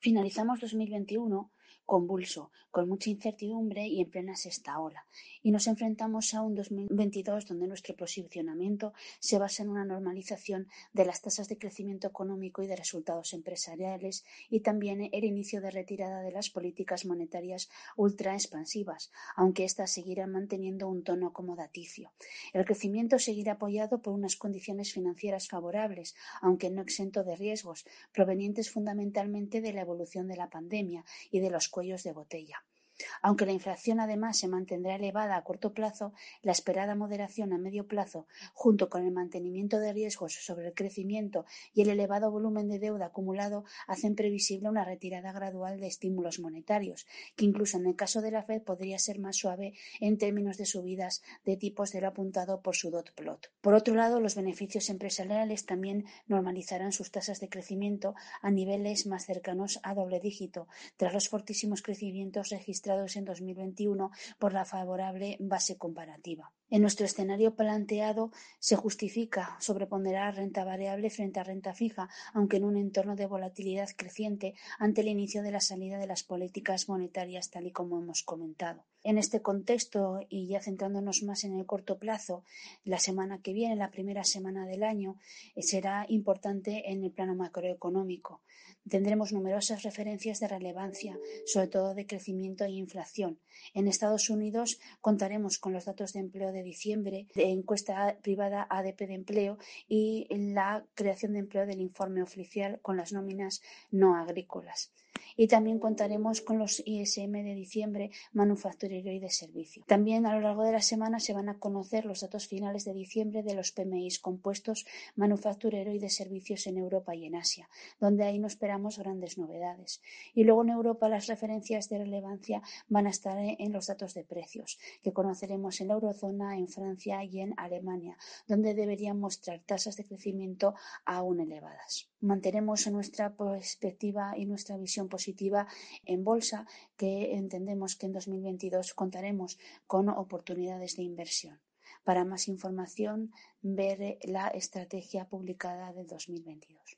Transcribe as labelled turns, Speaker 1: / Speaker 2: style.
Speaker 1: Finalizamos 2021 convulso, con mucha incertidumbre y en plena sexta ola, y nos enfrentamos a un 2022 donde nuestro posicionamiento se basa en una normalización de las tasas de crecimiento económico y de resultados empresariales y también el inicio de retirada de las políticas monetarias ultra expansivas, aunque éstas seguirán manteniendo un tono acomodaticio. El crecimiento seguirá apoyado por unas condiciones financieras favorables, aunque no exento de riesgos, provenientes fundamentalmente de la evolución de la pandemia y de los cuellos de botella. Aunque la inflación además se mantendrá elevada a corto plazo, la esperada moderación a medio plazo, junto con el mantenimiento de riesgos sobre el crecimiento y el elevado volumen de deuda acumulado, hacen previsible una retirada gradual de estímulos monetarios, que incluso en el caso de la Fed podría ser más suave en términos de subidas de tipos de lo apuntado por su dot plot. Por otro lado, los beneficios empresariales también normalizarán sus tasas de crecimiento a niveles más cercanos a doble dígito, tras los fortísimos crecimientos registrados en 2021 por la favorable base comparativa. En nuestro escenario planteado se justifica sobreponderar renta variable frente a renta fija, aunque en un entorno de volatilidad creciente ante el inicio de la salida de las políticas monetarias tal y como hemos comentado. En este contexto, y ya centrándonos más en el corto plazo, la semana que viene, la primera semana del año, eh, será importante en el plano macroeconómico. Tendremos numerosas referencias de relevancia, sobre todo de crecimiento e inflación. En Estados Unidos contaremos con los datos de empleo de diciembre, de encuesta privada ADP de empleo y la creación de empleo del informe oficial con las nóminas no agrícolas y también contaremos con los ISM de diciembre manufacturero y de servicio. También a lo largo de la semana se van a conocer los datos finales de diciembre de los PMIs compuestos manufacturero y de servicios en Europa y en Asia, donde ahí no esperamos grandes novedades. Y luego en Europa las referencias de relevancia van a estar en los datos de precios, que conoceremos en la eurozona, en Francia y en Alemania, donde deberían mostrar tasas de crecimiento aún elevadas. Mantenemos nuestra perspectiva y nuestra visión positiva en bolsa, que entendemos que en 2022 contaremos con oportunidades de inversión. Para más información, ver la estrategia publicada de 2022.